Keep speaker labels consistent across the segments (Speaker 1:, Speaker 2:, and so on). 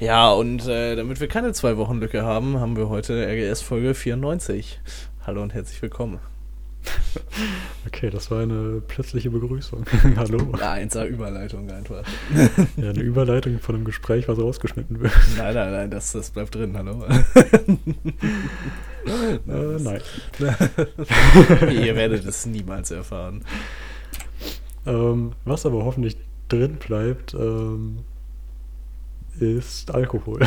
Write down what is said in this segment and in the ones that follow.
Speaker 1: Ja, und äh, damit wir keine zwei Wochen Lücke haben, haben wir heute RGS Folge 94. Hallo und herzlich willkommen.
Speaker 2: Okay, das war eine plötzliche Begrüßung. Hallo.
Speaker 1: Ja, 1A Überleitung einfach.
Speaker 2: Ja, eine Überleitung von einem Gespräch, was rausgeschnitten wird.
Speaker 1: Nein, nein, nein, das, das bleibt drin, hallo.
Speaker 2: Äh, nein.
Speaker 1: Ihr werdet es niemals erfahren.
Speaker 2: Ähm, was aber hoffentlich drin bleibt, ähm, ist Alkohol.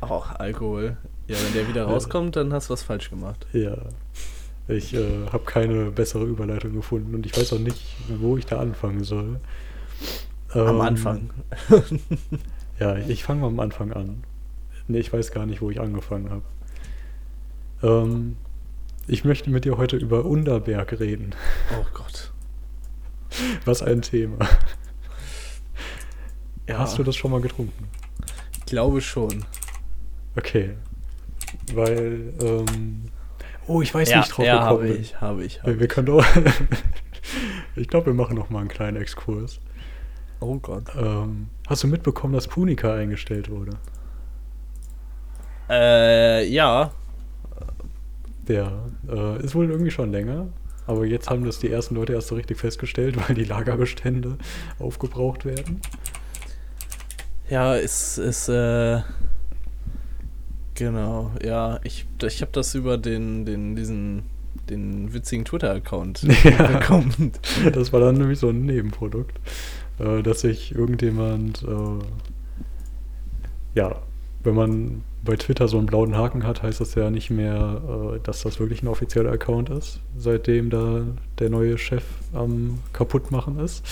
Speaker 1: Auch Alkohol. Ja, wenn der wieder rauskommt, dann hast du was falsch gemacht.
Speaker 2: ja. Ich äh, habe keine bessere Überleitung gefunden und ich weiß auch nicht, wo ich da anfangen soll.
Speaker 1: Am
Speaker 2: Ähm,
Speaker 1: Anfang.
Speaker 2: Ja, ich fange mal am Anfang an. Nee, ich weiß gar nicht, wo ich angefangen habe. Ähm, ich möchte mit dir heute über Underberg reden.
Speaker 1: Oh Gott.
Speaker 2: Was ein Thema.
Speaker 1: Ja,
Speaker 2: Hast du das schon mal getrunken?
Speaker 1: Ich glaube schon.
Speaker 2: Okay. Weil, ähm, oh, ich weiß
Speaker 1: ja,
Speaker 2: nicht drauf
Speaker 1: ja,
Speaker 2: gekommen
Speaker 1: habe ich, habe ich. Hab
Speaker 2: Wir, wir können doch. ich glaube, wir machen noch mal einen kleinen Exkurs.
Speaker 1: Oh Gott.
Speaker 2: Ähm, hast du mitbekommen, dass Punica eingestellt wurde?
Speaker 1: Äh, ja.
Speaker 2: Ja, äh, ist wohl irgendwie schon länger. Aber jetzt haben das die ersten Leute erst so richtig festgestellt, weil die Lagerbestände aufgebraucht werden.
Speaker 1: Ja, ist, ist, äh. Genau, ja. Ich, ich habe das über den, den, diesen, den witzigen Twitter-Account
Speaker 2: Ja.
Speaker 1: bekommen.
Speaker 2: Das war dann nämlich so ein Nebenprodukt, äh, dass sich irgendjemand, äh, ja, wenn man bei Twitter so einen blauen Haken hat, heißt das ja nicht mehr, äh, dass das wirklich ein offizieller Account ist, seitdem da der neue Chef am kaputtmachen ist.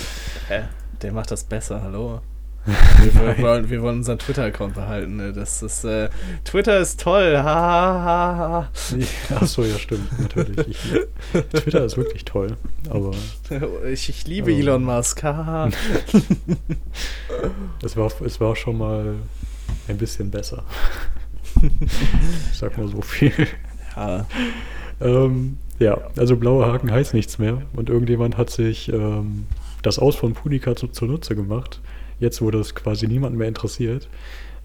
Speaker 1: Hä? Der macht das besser, hallo? Wir, wollen- wir, wollen, unseren Twitter-Account behalten, ne? Das ist, äh, Twitter ist toll, ha, ha, ha, ha.
Speaker 2: Achso, ja, stimmt, natürlich. Ich, Twitter ist wirklich toll, aber
Speaker 1: Ich, ich liebe
Speaker 2: Oh.
Speaker 1: Elon Musk, ha, ha.
Speaker 2: es war, es war schon mal ein bisschen besser. Ich sag mal so viel.
Speaker 1: Ja,
Speaker 2: Ähm, ja, also blaue Haken heißt nichts mehr. Und irgendjemand hat sich ähm, das Aus von Punica zu, zunutze gemacht. Jetzt, wo das quasi niemanden mehr interessiert.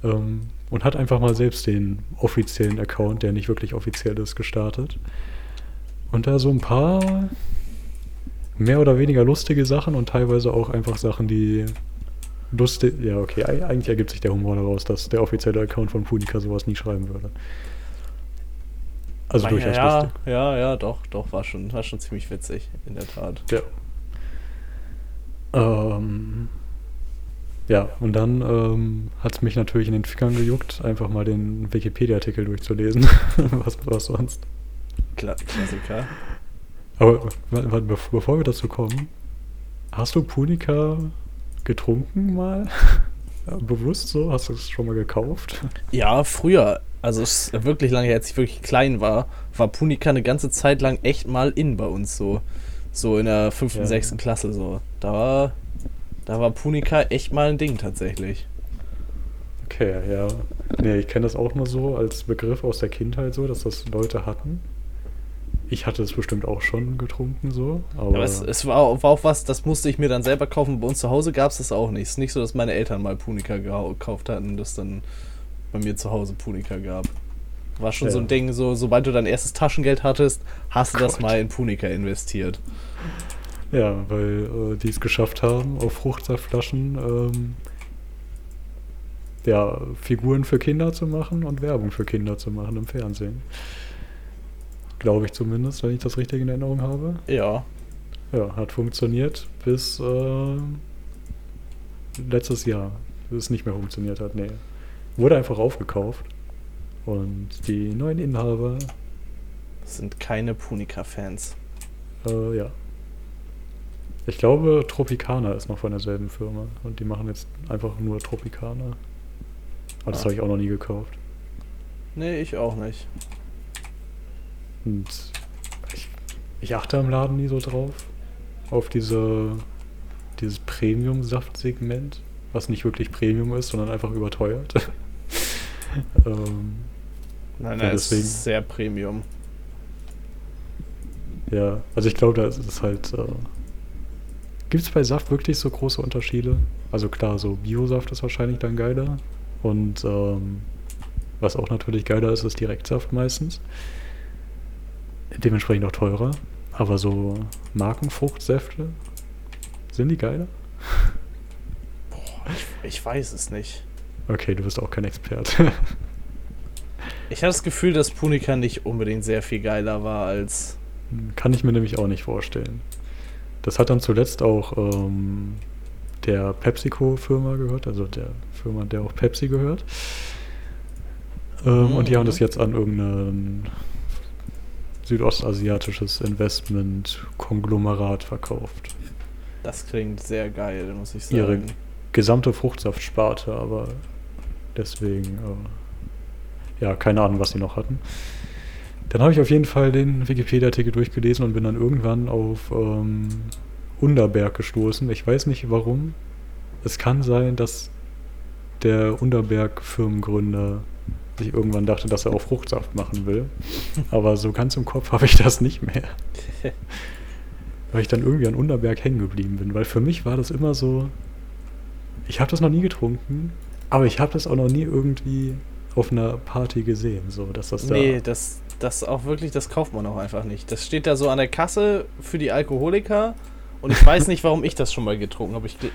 Speaker 2: Ähm, und hat einfach mal selbst den offiziellen Account, der nicht wirklich offiziell ist, gestartet. Und da so ein paar mehr oder weniger lustige Sachen und teilweise auch einfach Sachen, die lustig. Ja, okay, eig- eigentlich ergibt sich der Humor daraus, dass der offizielle Account von Punica sowas nie schreiben würde. Also
Speaker 1: ja,
Speaker 2: durchaus
Speaker 1: ja,
Speaker 2: lustig.
Speaker 1: ja, ja, doch, doch, war schon, war schon ziemlich witzig, in der Tat.
Speaker 2: Ja. Ähm, ja, und dann ähm, hat es mich natürlich in den Fingern gejuckt, einfach mal den Wikipedia-Artikel durchzulesen. was, was sonst.
Speaker 1: Kla Klassiker.
Speaker 2: Aber bevor wir dazu kommen, hast du Punica getrunken mal? Bewusst so? Hast du es schon mal gekauft?
Speaker 1: Ja, früher, also es ist wirklich lange her, als ich wirklich klein war, war Punika eine ganze Zeit lang echt mal in bei uns so. So in der fünften,
Speaker 2: Ja.
Speaker 1: sechsten Klasse so. Da war, da war Punika echt mal ein Ding tatsächlich.
Speaker 2: Okay, ja. Nee, ich kenne das auch nur so als Begriff aus der Kindheit so, dass das Leute hatten. Ich hatte es bestimmt auch schon getrunken so, aber,
Speaker 1: Aber es, es war, auch- war auch was, das musste ich mir dann selber kaufen. Bei uns zu Hause gab es das auch nicht. Es ist nicht so, dass meine Eltern mal Punika gekauft hatten, dass dann bei mir zu Hause Punika gab. War schon so ein
Speaker 2: Ja.
Speaker 1: Ding, so, sobald du dein erstes Taschengeld hattest, hast du das
Speaker 2: Gott.
Speaker 1: mal in Punika investiert.
Speaker 2: Ja, weil äh, die es geschafft haben, auf Fruchtsaftflaschen ähm, ja, Figuren für Kinder zu machen und Werbung für Kinder zu machen im Fernsehen. Glaube ich zumindest, wenn ich das richtig in Erinnerung habe.
Speaker 1: Ja.
Speaker 2: Ja, hat funktioniert bis äh, letztes Jahr, bis es nicht mehr funktioniert hat. Nee. Wurde einfach aufgekauft. Und die neuen Inhaber,
Speaker 1: Das sind keine Punika-Fans.
Speaker 2: äh, ja. Ich glaube, Tropicana ist noch von derselben Firma. Und die machen jetzt einfach nur Tropicana. Aber das
Speaker 1: Ah.
Speaker 2: habe ich auch noch nie gekauft.
Speaker 1: Nee, ich auch nicht.
Speaker 2: Und ich, ich achte am Laden nie so drauf. Auf diese, dieses Premium-Saft-Segment, was nicht wirklich Premium ist, sondern einfach überteuert. ähm,
Speaker 1: Nein,
Speaker 2: Ja,
Speaker 1: nein, es
Speaker 2: deswegen-
Speaker 1: ist sehr Premium.
Speaker 2: ja, also ich glaube, da ist es halt. Äh, Gibt es bei Saft wirklich so große Unterschiede? Also klar, so Biosaft ist wahrscheinlich dann geiler. Und ähm, was auch natürlich geiler ist, ist Direktsaft meistens. Dementsprechend auch teurer. Aber so Markenfruchtsäfte, sind die geiler?
Speaker 1: Boah, ich, ich weiß es nicht.
Speaker 2: Okay, du bist auch kein Experte.
Speaker 1: ich habe das Gefühl, dass Punika nicht unbedingt sehr viel geiler war als.
Speaker 2: Kann ich mir nämlich auch nicht vorstellen. Das hat dann zuletzt auch ähm, der PepsiCo-Firma gehört, also der Firma, der auch Pepsi gehört. Ähm, mhm. Und die haben das jetzt an irgendein südostasiatisches Investment-Konglomerat verkauft.
Speaker 1: Das klingt sehr geil, muss ich sagen.
Speaker 2: Ihre gesamte Fruchtsaftsparte, aber deswegen, äh, ja, keine Ahnung, was sie noch hatten. Dann habe ich auf jeden Fall den Wikipedia-Artikel durchgelesen und bin dann irgendwann auf ähm, Underberg gestoßen. Ich weiß nicht warum. Es kann sein, dass der Underberg-Firmengründer sich irgendwann dachte, dass er auch Fruchtsaft machen will. Aber so ganz im Kopf habe ich das nicht mehr. weil ich dann irgendwie an Underberg hängen geblieben bin. Weil für mich war das immer so, ich habe das noch nie getrunken, aber ich habe das auch noch nie irgendwie auf einer Party gesehen, so dass das
Speaker 1: da. Nee, das, das auch wirklich, das kauft man auch einfach nicht. Das steht da so an der Kasse für die Alkoholiker und ich weiß nicht, warum ich das schon mal getrunken habe. Ich, ich,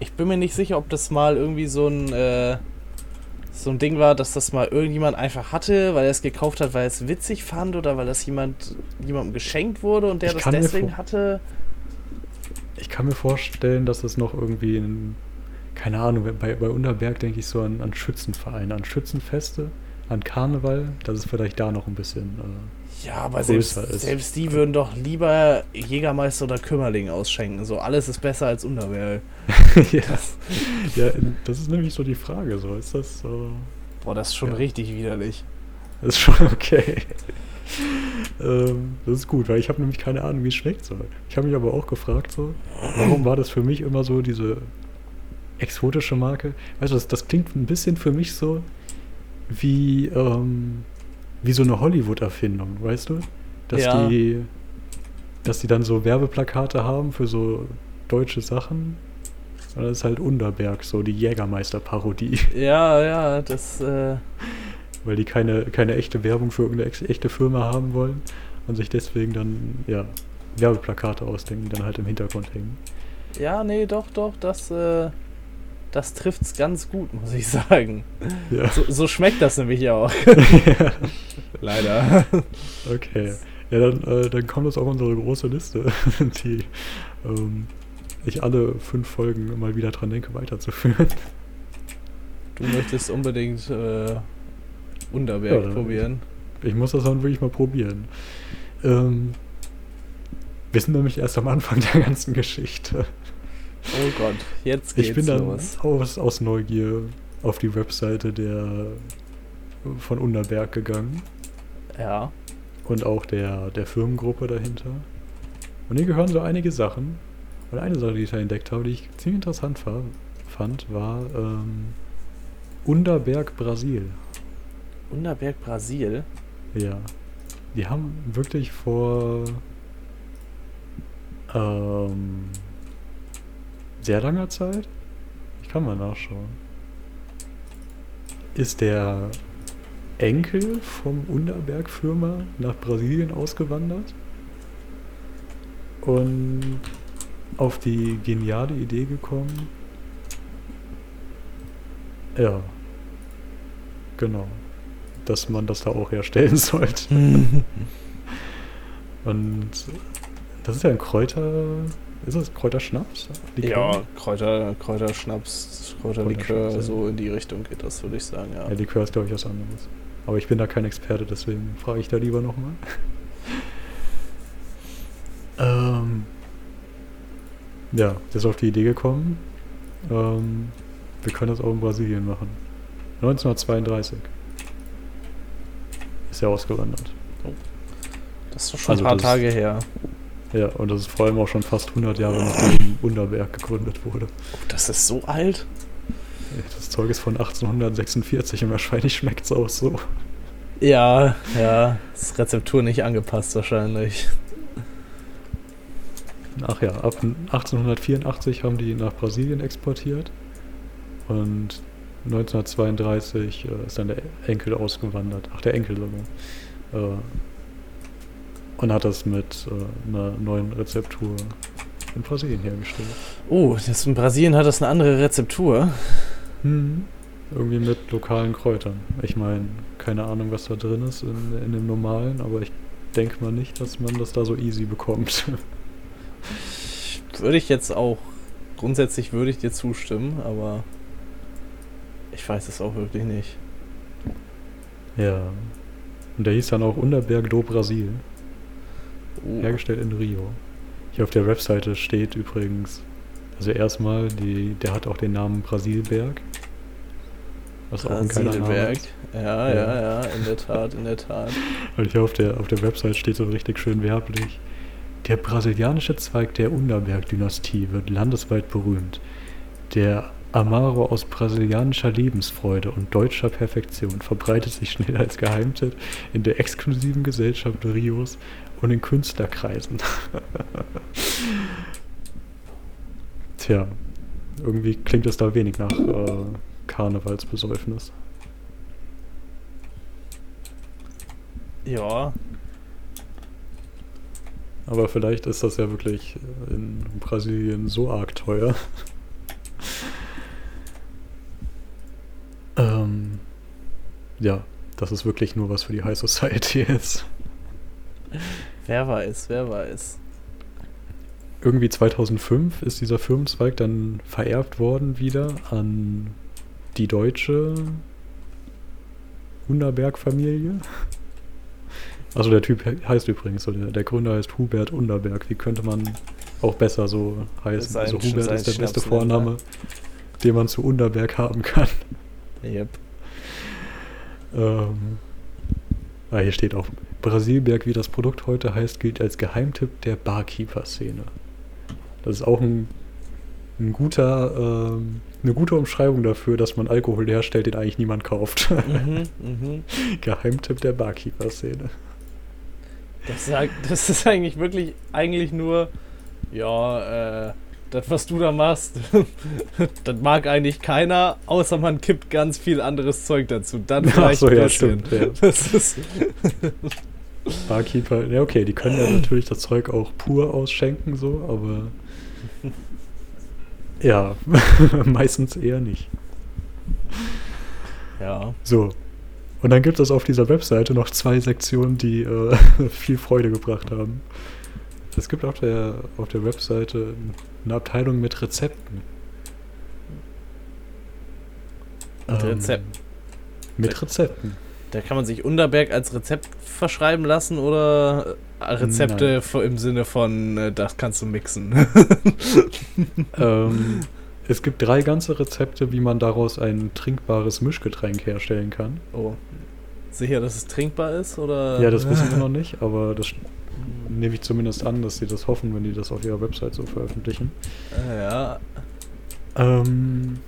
Speaker 1: ich, bin mir nicht sicher, ob das mal irgendwie so ein. Äh, so ein Ding war, dass das mal irgendjemand einfach hatte, weil er es gekauft hat, weil er es witzig fand oder weil das jemand jemandem geschenkt wurde und der ich das deswegen hatte.
Speaker 2: Ich kann mir vorstellen, dass es noch irgendwie in, keine Ahnung, bei, bei Unterberg denke ich so an, an Schützenvereine, an Schützenfeste, an Karneval, dass es vielleicht da noch ein bisschen.
Speaker 1: Äh, ja, aber selbst, selbst die würden doch lieber Jägermeister oder Kümmerling ausschenken. So alles ist besser als Unterberg.
Speaker 2: ja. ja, das ist nämlich so die Frage. So, ist das so.
Speaker 1: Boah, das ist schon ja. richtig widerlich.
Speaker 2: Das ist schon okay. ähm, das ist gut, weil ich habe nämlich keine Ahnung, wie es schmeckt. So. Ich habe mich aber auch gefragt, so, warum war das für mich immer so diese exotische Marke? Weißt du, das, das klingt ein bisschen für mich so wie, ähm, wie so eine Hollywood-Erfindung, weißt du? Dass ja. die dass die dann so Werbeplakate haben für so deutsche Sachen das ist halt Underberg, so die Jägermeister-Parodie.
Speaker 1: Ja, ja, das. Äh
Speaker 2: Weil die keine, keine echte Werbung für irgendeine echte Firma haben wollen und sich deswegen dann, ja, Werbeplakate ausdenken, die dann halt im Hintergrund hängen.
Speaker 1: Ja, nee, doch, doch, das, äh, das trifft's ganz gut, muss ich sagen. Ja. So, so schmeckt das nämlich auch. ja. Leider.
Speaker 2: Okay. Ja, dann, äh, dann kommt das auf unsere große Liste, die ähm, ich alle fünf Folgen mal wieder dran denke, weiterzuführen.
Speaker 1: Du möchtest unbedingt äh, Unterberg ja, probieren.
Speaker 2: Ich, ich, muss das dann wirklich mal probieren. Ähm, wir sind nämlich erst am Anfang der ganzen Geschichte.
Speaker 1: Oh Gott, jetzt geht's
Speaker 2: Ich bin dann los. Aus, aus Neugier auf die Webseite der von Unterberg gegangen.
Speaker 1: Ja.
Speaker 2: Und auch der, der Firmengruppe dahinter. Und hier gehören so einige Sachen, und eine Sache, die ich da entdeckt habe, die ich ziemlich interessant fand, war ähm, Underberg Brasil.
Speaker 1: Underberg Brasil?
Speaker 2: Ja. Die haben wirklich vor ähm, sehr langer Zeit, ich kann mal nachschauen, ist der Enkel vom Underberg-Firma nach Brasilien ausgewandert und auf die geniale Idee gekommen. Ja. Genau. Dass man das da auch herstellen sollte. Und das ist ja ein Kräuter. Ist das Kräuterschnaps?
Speaker 1: Likör? Ja, Kräuter, Kräuterschnaps, Kräuterlikör, so in die Richtung geht das, würde ich sagen, ja.
Speaker 2: Ja, Likör ist, glaube ich, was anderes. Aber ich bin da kein Experte, deswegen frage ich da lieber nochmal. ähm, ja, der ist auf die Idee gekommen, ähm, wir können das auch in Brasilien machen. 1932 ist er ausgewandert. Oh.
Speaker 1: Das ist doch schon also ein paar Tage her.
Speaker 2: Ja, und das ist vor allem auch schon fast 100 Jahre nachdem Unterberg gegründet wurde.
Speaker 1: Oh, das ist so alt?
Speaker 2: Das Zeug ist von 1846 und wahrscheinlich schmeckt es auch so.
Speaker 1: Ja, ja, ist Rezeptur nicht angepasst wahrscheinlich.
Speaker 2: Ach ja, ab 1884 haben die nach Brasilien exportiert. Und 1932 äh, ist dann der Enkel ausgewandert. Ach, der Enkel sogar. Äh, und hat das mit äh, einer neuen Rezeptur in Brasilien hergestellt.
Speaker 1: Oh, das in Brasilien hat das eine andere Rezeptur.
Speaker 2: Hm. Irgendwie mit lokalen Kräutern. Ich meine, keine Ahnung, was da drin ist in, in dem normalen, aber ich denke mal nicht, dass man das da so easy bekommt.
Speaker 1: Würde ich jetzt auch, grundsätzlich würde ich dir zustimmen, aber ich weiß es auch wirklich nicht.
Speaker 2: Ja. Und der hieß dann auch Unterberg do Brasil.
Speaker 1: Oh.
Speaker 2: Hergestellt in Rio. Hier auf der Webseite steht übrigens, also erstmal, die, der hat auch den Namen Brasilberg.
Speaker 1: Was auch ein geiler Name ist. Ja, ja, ja, ja, in der Tat, in der Tat.
Speaker 2: Und hier auf der, auf der Website steht so richtig schön werblich. Der brasilianische Zweig der Underberg-Dynastie wird landesweit berühmt. Der Amaro aus brasilianischer Lebensfreude und deutscher Perfektion verbreitet sich schnell als Geheimtipp in der exklusiven Gesellschaft Rios und in Künstlerkreisen. Tja, irgendwie klingt es da wenig nach äh, Karnevalsbesäufnis.
Speaker 1: Ja.
Speaker 2: Aber vielleicht ist das ja wirklich in Brasilien so arg teuer. Ähm, ja, dass es wirklich nur was für die High Society ist.
Speaker 1: Wer weiß, wer weiß.
Speaker 2: Irgendwie 2005 ist dieser Firmenzweig dann vererbt worden wieder an die deutsche Underberg-Familie. Also der Typ heißt übrigens so, der, der, Gründer heißt Hubert Underberg. Wie könnte man auch besser so heißen? Also Hubert ist der beste Vorname, den man zu Underberg haben kann.
Speaker 1: Yep.
Speaker 2: Ähm, ah, hier steht auch, Brasilberg, wie das Produkt heute heißt, gilt als Geheimtipp der Barkeeper-Szene. Das ist auch ein, ein guter, ähm, eine gute Umschreibung dafür, dass man Alkohol herstellt, den eigentlich niemand kauft. Mhm, mh. Geheimtipp der Barkeeper-Szene.
Speaker 1: Das, das, ist eigentlich wirklich eigentlich nur, ja, äh, das, was du da machst, das mag eigentlich keiner, außer man kippt ganz viel anderes Zeug dazu. Dann vielleicht
Speaker 2: so, ja, stimmt. Ja. Das ist Barkeeper, ja okay, die können ja natürlich das Zeug auch pur ausschenken, so, aber ja, meistens eher nicht.
Speaker 1: Ja.
Speaker 2: So. Und dann gibt es auf dieser Webseite noch zwei Sektionen, die äh, viel Freude gebracht haben. Es gibt auf der, auf der Webseite eine Abteilung mit Rezepten.
Speaker 1: Mit ähm, Rezepten.
Speaker 2: Mit Rezepten.
Speaker 1: Da kann man sich Unterberg als Rezept verschreiben lassen oder Rezepte Nein. im Sinne von, äh, das kannst du mixen.
Speaker 2: ähm, es gibt drei ganze Rezepte, wie man daraus ein trinkbares Mischgetränk herstellen kann.
Speaker 1: Oh. Sicher, dass es trinkbar ist? Oder?
Speaker 2: Ja, das wissen wir noch nicht, aber das nehme ich zumindest an, dass sie das hoffen, wenn die das auf ihrer Website so veröffentlichen.
Speaker 1: Ja.
Speaker 2: Ähm,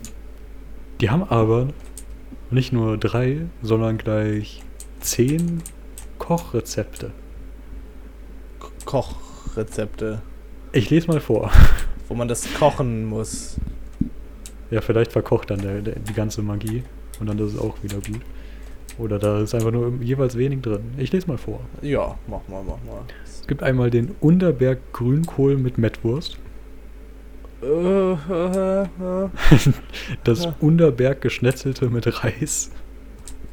Speaker 2: die haben aber nicht nur drei, sondern gleich zehn Kochrezepte.
Speaker 1: Kochrezepte.
Speaker 2: Ich lese mal vor.
Speaker 1: Wo man das kochen muss.
Speaker 2: Ja, vielleicht verkocht dann der, der, die ganze Magie und dann ist es auch wieder gut. Oder da ist einfach nur jeweils wenig drin. Ich lese mal vor.
Speaker 1: Ja, mach mal, mach mal.
Speaker 2: Es gibt einmal den Unterberg Grünkohl mit Mettwurst. das Unterberg geschnetzelte mit Reis.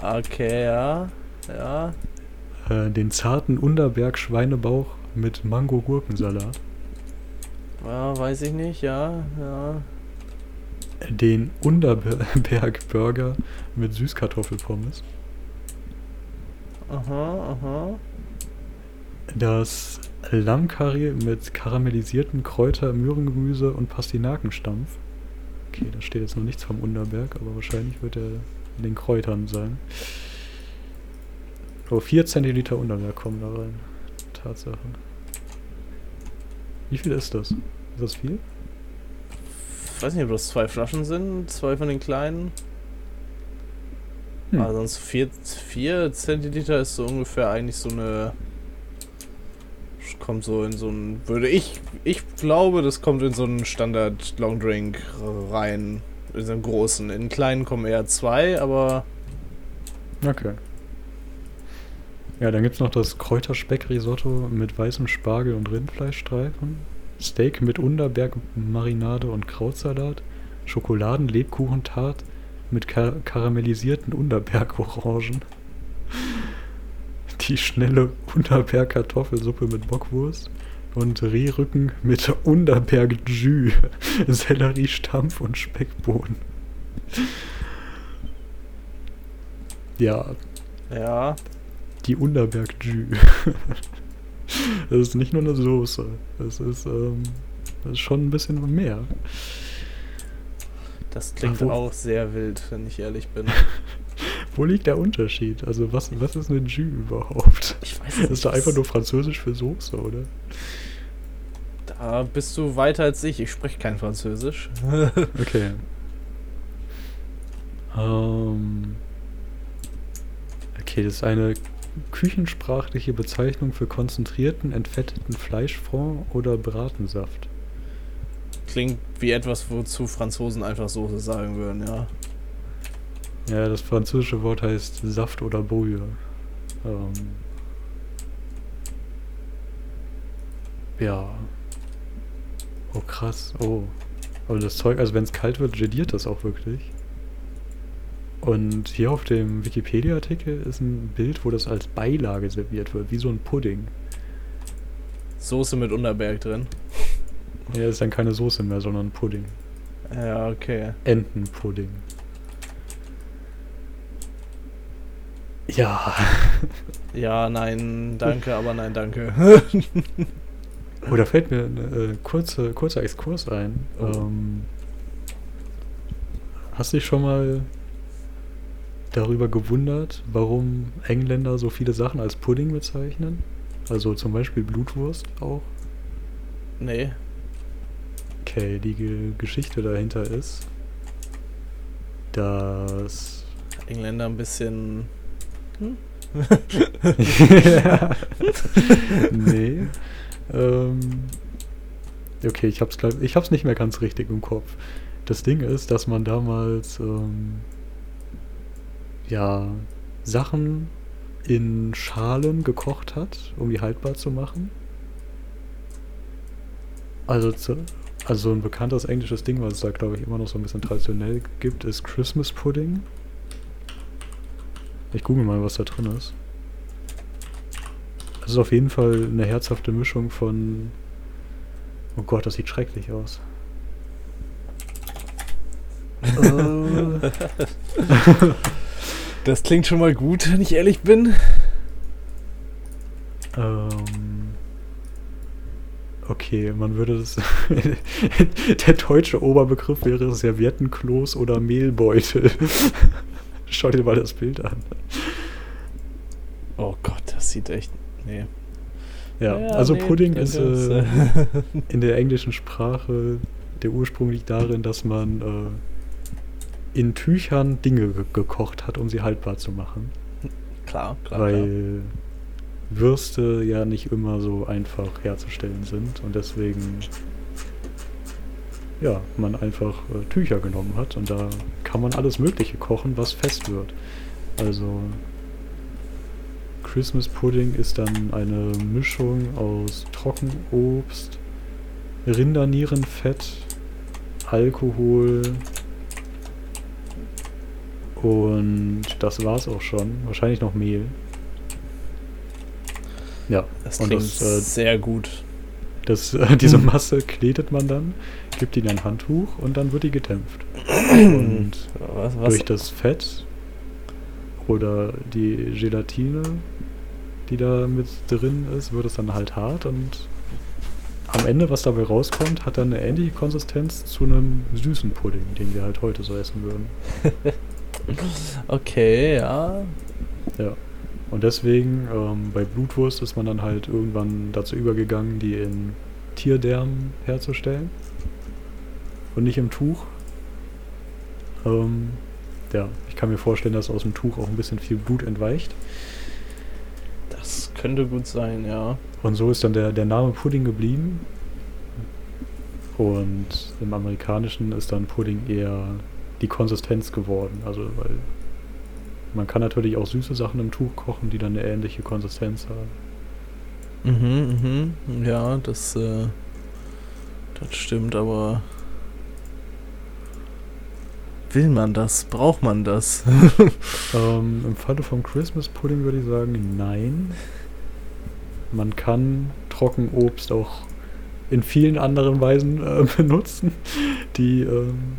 Speaker 1: Okay, ja. Ja.
Speaker 2: Äh, den zarten Unterberg Schweinebauch mit Mango-Gurkensalat.
Speaker 1: Ja, weiß ich nicht, ja, ja.
Speaker 2: Den Unterberg Burger mit Süßkartoffelpommes.
Speaker 1: Aha, aha.
Speaker 2: Das Lammcurry mit karamellisierten Kräuter, Möhrengemüse und Pastinakenstampf. Okay, da steht jetzt noch nichts vom Unterberg, aber wahrscheinlich wird er in den Kräutern sein. Oh, 4 Zentiliter Unterberg kommen da rein. Tatsache. Wie viel ist das? Ist das viel?
Speaker 1: Ich weiß nicht, ob das zwei Flaschen sind. Zwei von den kleinen. Hm. Also sonst 4 Zentiliter ist so ungefähr eigentlich so eine. Kommt so in so ein. Würde ich. Ich glaube, das kommt in so einen Standard Long Drink rein. in so großen. In kleinen kommen eher zwei, aber.
Speaker 2: Okay. Ja, dann gibt es noch das Kräuterspeck-Risotto mit weißem Spargel und Rindfleischstreifen. Steak mit Unterberg-Marinade und Krautsalat. Schokoladen-Lebkuchentart mit kar karamellisierten Unterberg-Orangen. Die schnelle Unterberg-Kartoffelsuppe mit Bockwurst. Und Rehrücken mit Unterberg-Jus, Sellerie-Stampf und Speckbohnen. Ja,
Speaker 1: Ja.
Speaker 2: die Unterberg-Jus. Das ist nicht nur eine Soße. Das ist, ähm, das ist schon ein bisschen mehr.
Speaker 1: Das klingt
Speaker 2: Ach,
Speaker 1: auch sehr wild, wenn ich ehrlich bin.
Speaker 2: Wo liegt der Unterschied? Also was, was ist eine Jus überhaupt?
Speaker 1: Ich weiß
Speaker 2: Das ist doch einfach nur französisch für Soße, oder?
Speaker 1: Da bist du weiter als ich. Ich spreche kein Französisch.
Speaker 2: Okay. Ähm, okay, das ist eine küchensprachliche Bezeichnung für konzentrierten, entfetteten Fleischfond oder Bratensaft.
Speaker 1: Klingt wie etwas, wozu Franzosen einfach Soße sagen würden, ja.
Speaker 2: Ja, das französische Wort heißt Saft oder Bouille. Ähm, ja. Oh, krass. Oh. Aber das Zeug, also wenn es kalt wird, geliert das auch wirklich. Und hier auf dem Wikipedia-Artikel ist ein Bild, wo das als Beilage serviert wird, wie so ein Pudding.
Speaker 1: Soße mit Unterberg drin.
Speaker 2: Ja, ist dann keine Soße mehr, sondern Pudding.
Speaker 1: Ja, okay.
Speaker 2: Entenpudding. Ja.
Speaker 1: Ja, nein, danke, aber nein, danke.
Speaker 2: Oh, da fällt mir ein äh, kurze, kurzer Exkurs ein.
Speaker 1: Oh.
Speaker 2: Ähm, hast du dich schon mal darüber gewundert, warum Engländer so viele Sachen als Pudding bezeichnen? Also zum Beispiel Blutwurst auch.
Speaker 1: nee.
Speaker 2: Okay, die Ge Geschichte dahinter ist, dass
Speaker 1: Engländer ein bisschen.
Speaker 2: Ja. nee. Ähm, okay, ich hab's, glaub, ich hab's nicht mehr ganz richtig im Kopf. Das Ding ist, dass man damals ähm, ja Sachen in Schalen gekocht hat, um die haltbar zu machen. Also, zu, also ein bekanntes englisches Ding, was es da glaube ich immer noch so ein bisschen traditionell gibt, ist Christmas Pudding. Ich google mal, was da drin ist. Es ist auf jeden Fall eine herzhafte Mischung von. Oh Gott, das sieht schrecklich aus. Äh,
Speaker 1: Das klingt schon mal gut, wenn ich ehrlich bin.
Speaker 2: ähm, okay, man würde das. Der deutsche Oberbegriff wäre Serviettenklos oder Mehlbeutel. Schau dir mal das Bild an.
Speaker 1: Sieht echt. Nee.
Speaker 2: Ja, also
Speaker 1: nee,
Speaker 2: Pudding ist äh, in der englischen Sprache, der Ursprung liegt darin, dass man äh, in Tüchern Dinge ge gekocht hat, um sie haltbar zu machen.
Speaker 1: klar, klar. klar.
Speaker 2: weil Würste ja nicht immer so einfach herzustellen sind und deswegen ja, man einfach äh, Tücher genommen hat und da kann man alles Mögliche kochen, was fest wird. Also Christmas Pudding ist dann eine Mischung aus Trockenobst, Rindernierenfett, Alkohol und das war's auch schon. Wahrscheinlich noch Mehl. Ja,
Speaker 1: Das klingt
Speaker 2: das, äh,
Speaker 1: sehr gut.
Speaker 2: das, äh, diese Masse kledet man dann, gibt in ein Handtuch und dann wird die gedämpft. Und
Speaker 1: Was, was,
Speaker 2: durch das Fett oder die Gelatine, die da mit drin ist, wird es dann halt hart und am Ende, was dabei rauskommt, hat dann eine ähnliche Konsistenz zu einem süßen Pudding, den wir halt heute so essen würden.
Speaker 1: Okay, ja.
Speaker 2: Ja. Und deswegen, ähm, bei Blutwurst ist man dann halt irgendwann dazu übergegangen, die in Tierdarm herzustellen. Und nicht im Tuch. Ähm, ja, ich kann mir vorstellen, dass aus dem Tuch auch ein bisschen viel Blut entweicht.
Speaker 1: Das könnte gut sein, ja.
Speaker 2: Und so ist dann der, der Name Pudding geblieben. Und im Amerikanischen ist dann Pudding eher die Konsistenz geworden. Also, weil man kann natürlich auch süße Sachen im Tuch kochen, die dann eine ähnliche Konsistenz haben.
Speaker 1: Mhm, mhm. Ja, das, äh, das stimmt, aber will man das? Braucht man das?
Speaker 2: ähm, Im Falle vom Christmas Pudding würde ich sagen, nein. Man kann Trockenobst auch in vielen anderen Weisen äh, benutzen, die ähm,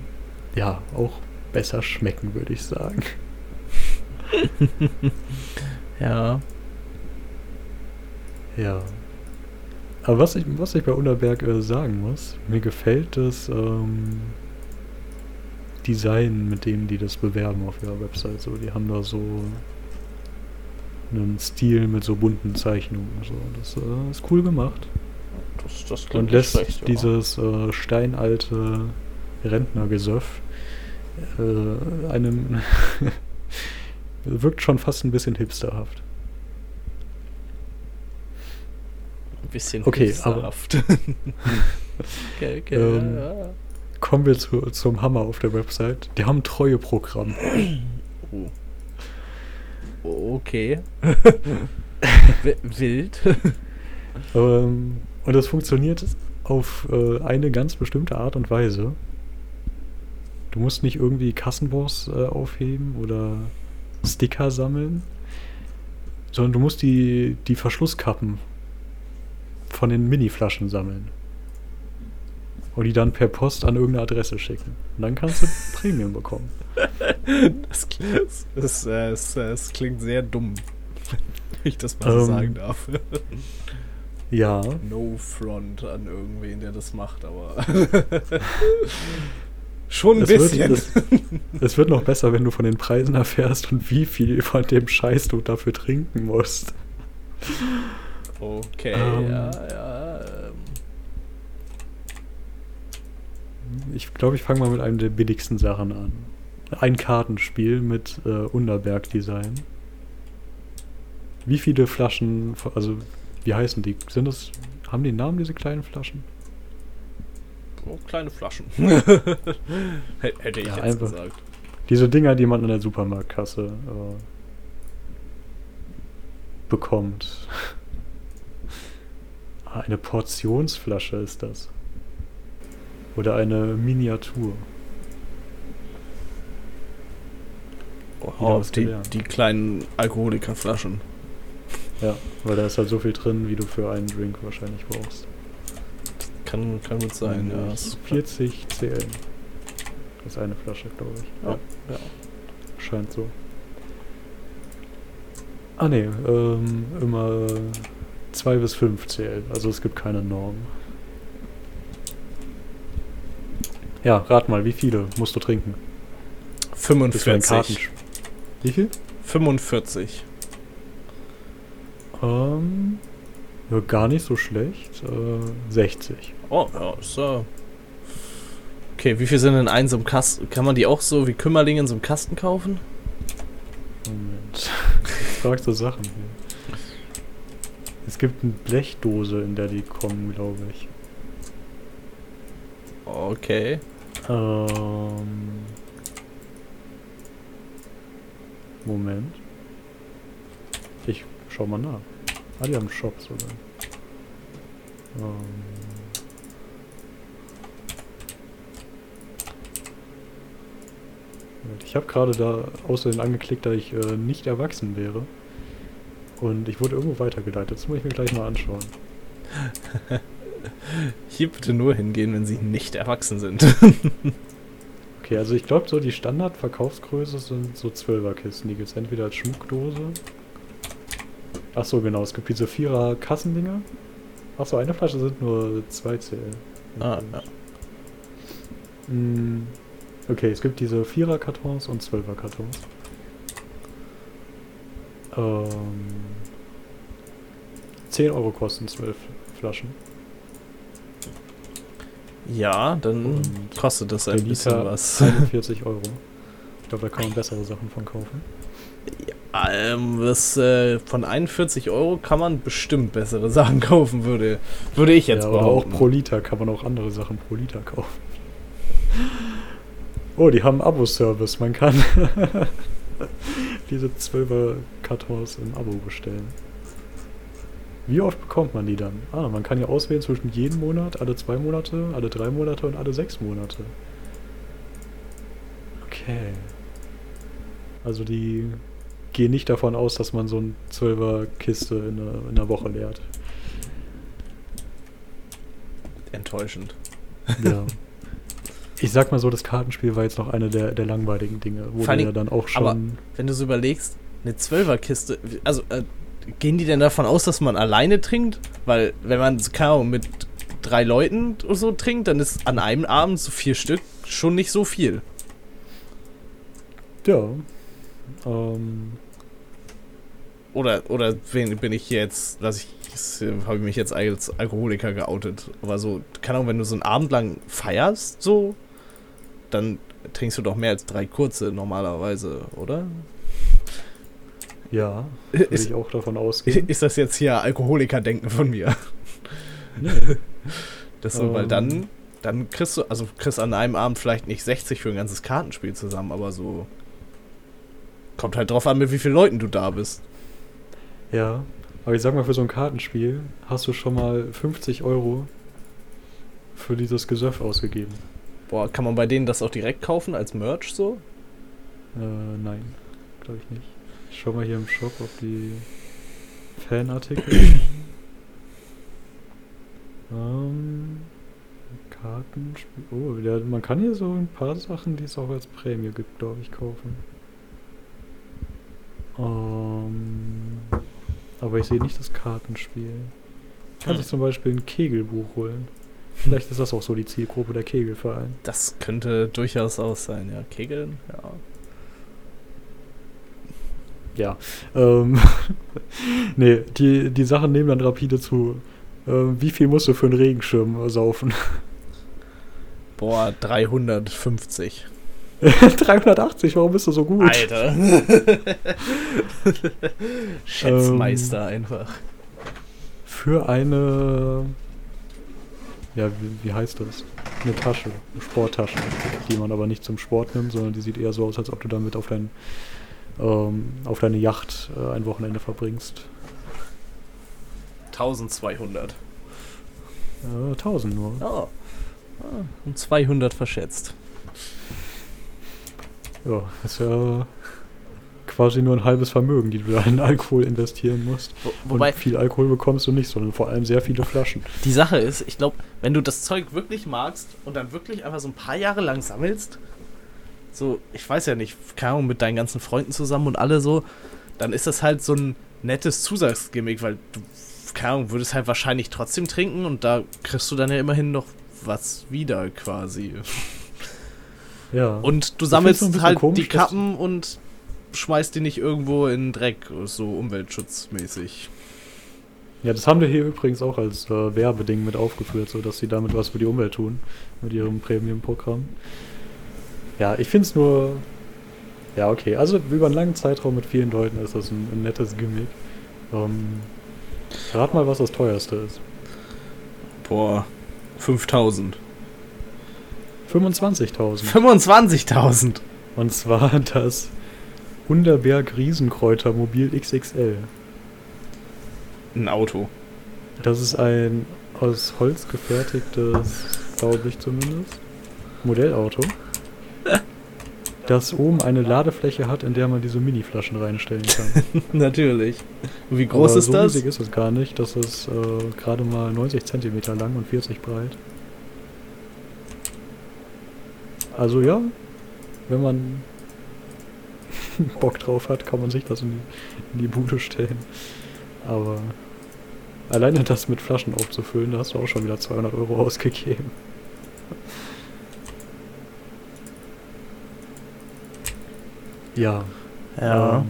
Speaker 2: ja auch besser schmecken, würde ich sagen.
Speaker 1: ja.
Speaker 2: Ja. Aber was ich, was ich bei Unterberg äh, sagen muss, mir gefällt das ähm, Design, mit dem die das bewerben auf ihrer Website. So, die haben da so einen Stil mit so bunten Zeichnungen. So. Das äh, ist cool gemacht.
Speaker 1: Das, das
Speaker 2: Und lässt schlecht, dieses äh, steinalte Rentnergesöff äh, einem wirkt schon fast ein bisschen hipsterhaft.
Speaker 1: Ein bisschen
Speaker 2: okay,
Speaker 1: hipsterhaft.
Speaker 2: okay, okay, ähm, ja. Kommen wir zu, zum Hammer auf der Website. Die haben ein Treueprogramm.
Speaker 1: Oh. Okay. Wild.
Speaker 2: ähm, und das funktioniert auf äh, eine ganz bestimmte Art und Weise. Du musst nicht irgendwie Kassenbons äh, aufheben oder Sticker sammeln, sondern du musst die, die Verschlusskappen von den Mini-Flaschen sammeln. Und die dann per Post an irgendeine Adresse schicken. Und dann kannst du Premium bekommen.
Speaker 1: Das, das, das, das, klingt sehr dumm, wenn ich das mal so ähm, sagen darf.
Speaker 2: Ja.
Speaker 1: No front an irgendwen, der das macht, aber. Schon ein es bisschen.
Speaker 2: Wird, es, es, wird noch besser, wenn du von den Preisen erfährst und wie viel von dem Scheiß du dafür trinken musst.
Speaker 1: Okay, ähm, ja, ja. Ähm.
Speaker 2: Ich glaube, ich fange mal mit einem der billigsten Sachen an. Ein Kartenspiel mit äh, Unterberg-Design. Wie viele Flaschen, also wie heißen die? Sind das, haben die einen Namen, diese kleinen Flaschen?
Speaker 1: Oh, kleine Flaschen. Hätte ich ja, jetzt gesagt.
Speaker 2: Diese Dinger, die man in der Supermarktkasse äh, bekommt. Ah, eine Portionsflasche ist das. Oder eine Miniatur.
Speaker 1: Oh, die, die kleinen Alkoholikerflaschen.
Speaker 2: Ja, weil da ist halt so viel drin, wie du für einen Drink wahrscheinlich brauchst.
Speaker 1: Kann, kann gut sein, ja.
Speaker 2: 40 CL. Das ist eine Flasche, glaube ich.
Speaker 1: Ja. ja.
Speaker 2: Scheint so. Ah ne, ähm, immer 2 bis 5 CL. Also es gibt keine Norm. Ja, rat mal, wie viele musst du trinken?
Speaker 1: 45.
Speaker 2: Wie viel?
Speaker 1: 45.
Speaker 2: Ähm, ja, gar nicht so schlecht. Äh, 60.
Speaker 1: Oh, ja, ist äh Okay, wie viel sind denn eins im Kasten? Kann man die auch so wie Kümmerlinge in so einem Kasten kaufen?
Speaker 2: Moment. fragst du Sachen hier. Es gibt eine Blechdose, in der die kommen, glaube ich.
Speaker 1: Okay.
Speaker 2: Ähm. Moment. Ich schau mal nach. Ah, die haben einen Shop sogar. Ähm. Ich habe gerade da außerdem angeklickt, dass ich äh, nicht erwachsen wäre. Und ich wurde irgendwo weitergeleitet. Das muss ich mir gleich mal anschauen.
Speaker 1: Hier bitte nur hingehen, wenn sie nicht erwachsen sind.
Speaker 2: okay, also ich glaube so die Standardverkaufsgröße sind so 12er Kisten. Die gibt es entweder als Schmuckdose. Ach so, genau. Es gibt diese Vierer Kassendinger. Ach so, eine Flasche sind nur 2 CL.
Speaker 1: Ah, ja.
Speaker 2: Mm. Okay, es gibt diese Vierer-Kartons und Zwölfer-Kartons. Ähm, 10 Euro kosten 12 Flaschen.
Speaker 1: Ja, dann und kostet das ein bisschen was.
Speaker 2: 41 Euro. Ich glaube, da kann man bessere Sachen von kaufen.
Speaker 1: Ja, ähm, das, äh, von 41 Euro kann man bestimmt bessere Sachen kaufen, würde, würde ich jetzt ja,
Speaker 2: behaupten. Aber auch pro Liter kann man auch andere Sachen pro Liter kaufen. Oh, die haben Abo-Service. Man kann diese 12er Kartons im Abo bestellen. Wie oft bekommt man die dann? Ah, man kann ja auswählen zwischen jeden Monat, alle zwei Monate, alle drei Monate und alle sechs Monate. Okay. Also die gehen nicht davon aus, dass man so ein 12er Kiste in einer, in einer Woche leert.
Speaker 1: Enttäuschend.
Speaker 2: Ja. Ich sag mal so, das Kartenspiel war jetzt noch eine der, der langweiligen Dinge, wo du ja dann auch schon.
Speaker 1: Aber wenn du so überlegst, eine Zwölferkiste, also äh, gehen die denn davon aus, dass man alleine trinkt? Weil wenn man, Ahnung, mit drei Leuten oder so trinkt, dann ist an einem Abend so vier Stück schon nicht so viel.
Speaker 2: ja. Ähm,
Speaker 1: Oder, oder bin bin ich jetzt, dass ich, habe ich mich jetzt als Alkoholiker geoutet. Aber so, keine Ahnung, wenn du so einen Abend lang feierst, so, dann trinkst du doch mehr als drei kurze normalerweise, oder?
Speaker 2: Ja, würde
Speaker 1: Ist,
Speaker 2: ich auch davon ausgehen.
Speaker 1: ist das jetzt hier Alkoholiker-Denken von mir?
Speaker 2: Nee.
Speaker 1: Das so, weil
Speaker 2: Ähm.
Speaker 1: dann, dann kriegst du, also kriegst an einem Abend vielleicht nicht 60 für ein ganzes Kartenspiel zusammen, aber so. Kommt halt drauf an, mit wie vielen Leuten du da bist.
Speaker 2: Ja, aber ich sag mal, für so ein Kartenspiel hast du schon mal 50 Euro für dieses Gesöff ausgegeben.
Speaker 1: Boah, kann man bei denen das auch direkt kaufen als Merch so?
Speaker 2: Äh, nein, glaube ich nicht. Ich schau mal hier im Shop, ob die Fanartikel. ähm, Kartenspiel. Oh, der, man kann hier so ein paar Sachen, die es auch als Prämie gibt, glaube ich, kaufen. Ähm, aber ich sehe nicht das Kartenspiel. Kann
Speaker 1: Hm.
Speaker 2: sich zum Beispiel ein Kegelbuch holen. Vielleicht ist das auch so die Zielgruppe der Kegelverein.
Speaker 1: Das könnte durchaus auch sein, ja. Kegeln, ja.
Speaker 2: Ja. Ähm, nee, die, die Sachen nehmen dann rapide zu. Ähm, wie viel musst du für einen Regenschirm saufen?
Speaker 1: Boah, 350.
Speaker 2: 380, warum bist du so gut?
Speaker 1: Alter. Schätzmeister einfach.
Speaker 2: Für eine. Ja, wie, wie heißt das? Eine Tasche, eine Sporttasche, die man aber nicht zum Sport nimmt, sondern die sieht eher so aus, als ob du damit auf, dein, ähm, auf deine Yacht äh, ein Wochenende verbringst.
Speaker 1: 1200.
Speaker 2: Äh, 1000 nur.
Speaker 1: Oh. Ah, um 200 verschätzt.
Speaker 2: Ja, ist ja quasi nur ein halbes Vermögen, die du da in Alkohol investieren musst.
Speaker 1: Wo, wobei,
Speaker 2: Und viel Alkohol bekommst du nicht, sondern vor allem sehr viele Flaschen.
Speaker 1: die Sache ist, ich glaube, wenn du das Zeug wirklich magst und dann wirklich einfach so ein paar Jahre lang sammelst, so, ich weiß ja nicht, keine Ahnung, mit deinen ganzen Freunden zusammen und alle so, dann ist das halt so ein nettes Zusatzgimmick, weil du, keine Ahnung, würdest halt wahrscheinlich trotzdem trinken und da kriegst du dann ja immerhin noch was wieder quasi.
Speaker 2: Ja.
Speaker 1: Und du sammelst halt
Speaker 2: komisch,
Speaker 1: die Kappen und schmeißt die nicht irgendwo in den Dreck, so umweltschutzmäßig.
Speaker 2: ja, das haben wir hier übrigens auch als äh, Werbeding mit aufgeführt, so dass sie damit was für die Umwelt tun, mit ihrem Premium-Programm. Ja, ich finde es nur. Ja, okay. Also über einen langen Zeitraum mit vielen Leuten ist das ein, ein nettes Gimmick. Ähm, rat mal, was das teuerste ist.
Speaker 1: Boah, 5000.
Speaker 2: 25.000.
Speaker 1: 25.000.
Speaker 2: Und zwar das Hunderberg Riesenkräuter Mobil XXL.
Speaker 1: Ein Auto.
Speaker 2: Das ist ein aus Holz gefertigtes, glaube ich zumindest, Modellauto, das oben eine Ladefläche hat, in der man diese Mini-Flaschen reinstellen kann.
Speaker 1: Natürlich. Und wie groß
Speaker 2: Aber
Speaker 1: ist
Speaker 2: so
Speaker 1: das?
Speaker 2: riesig ist es gar nicht. Das ist äh, gerade mal 90 Zentimeter lang und 40 breit. Also ja, wenn man Bock drauf hat, kann man sich das in die, in die Bude stellen. Aber alleine das mit Flaschen aufzufüllen, da hast du auch schon wieder 200 Euro ausgegeben. Ja.
Speaker 1: Ja.
Speaker 2: Ähm,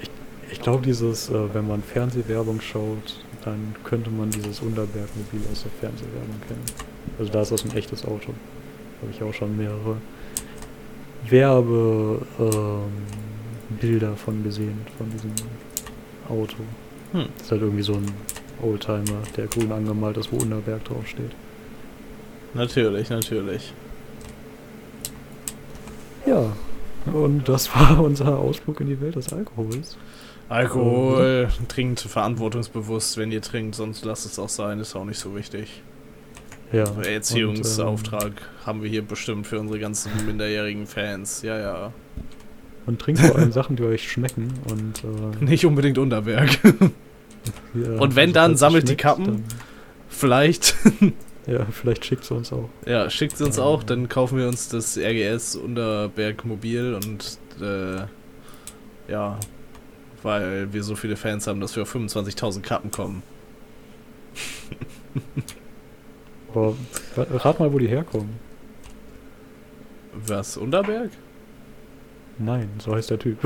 Speaker 2: ich ich glaube, dieses, äh, wenn man Fernsehwerbung schaut, dann könnte man dieses Unterberg-Mobil aus der Fernsehwerbung kennen. Also da ist das ein echtes Auto. Habe ich auch schon mehrere Werbebilder ähm, Bilder von gesehen, von diesem Auto.
Speaker 1: Hm.
Speaker 2: Das ist halt irgendwie so ein Oldtimer, der grün angemalt ist, wo Unterberg draufsteht.
Speaker 1: Natürlich, natürlich.
Speaker 2: Ja, und das war unser Ausflug in die Welt des Alkohols.
Speaker 1: Alkohol, trinkt verantwortungsbewusst, wenn ihr trinkt, sonst lasst es auch sein, ist auch nicht so wichtig.
Speaker 2: Ja.
Speaker 1: Erziehungsauftrag und, ähm, haben wir hier bestimmt für unsere ganzen minderjährigen Fans. Ja, ja.
Speaker 2: Und trinkt vor allem Sachen, die euch schmecken und
Speaker 1: äh, nicht unbedingt Unterberg. ja, und wenn also dann sammelt die Kappen. Dann vielleicht.
Speaker 2: Ja, vielleicht schickt sie uns auch.
Speaker 1: Ja, schickt sie uns auch, dann kaufen wir uns das RGS Unterberg Mobil und äh, ja, weil wir so viele Fans haben, dass wir auf 25.000 Kappen kommen.
Speaker 2: Aber rat mal, wo die herkommen.
Speaker 1: Was, Unterberg?
Speaker 2: Nein, so heißt der Typ.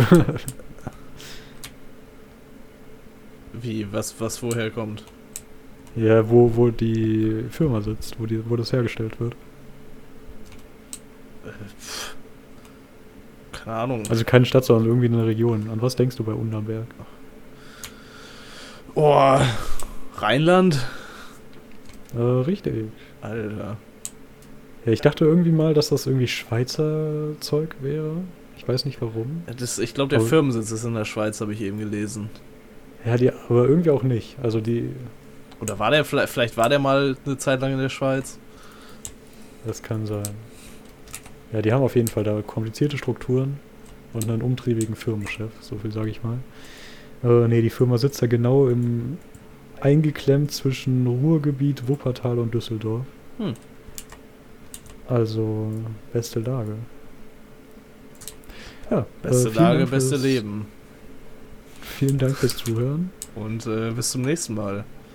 Speaker 1: Wie, was, was woher kommt?
Speaker 2: Ja, wo, wo die Firma sitzt, wo, die, wo das hergestellt wird.
Speaker 1: Äh, keine Ahnung.
Speaker 2: Also keine Stadt, sondern irgendwie eine Region. An was denkst du bei Unterberg?
Speaker 1: Oh, Rheinland?
Speaker 2: Äh, richtig.
Speaker 1: Alter.
Speaker 2: Ja, ich dachte irgendwie mal, dass das irgendwie Schweizer Zeug wäre. Ich weiß nicht warum.
Speaker 1: Das, ich glaube, der aber, Firmensitz ist in der Schweiz, habe ich eben gelesen.
Speaker 2: Ja, die, aber irgendwie auch nicht. Also die.
Speaker 1: Oder war der, vielleicht, vielleicht war der mal eine Zeit lang in der Schweiz?
Speaker 2: Das kann sein. Ja, die haben auf jeden Fall da komplizierte Strukturen und einen umtriebigen Firmenchef, so viel sage ich mal. Äh, nee, die Firma sitzt da genau im eingeklemmt zwischen Ruhrgebiet, Wuppertal und Düsseldorf. Hm. Also beste Lage.
Speaker 1: Ja, beste äh, Lage, beste Leben.
Speaker 2: Vielen Dank fürs Zuhören.
Speaker 1: Und äh, bis zum nächsten Mal.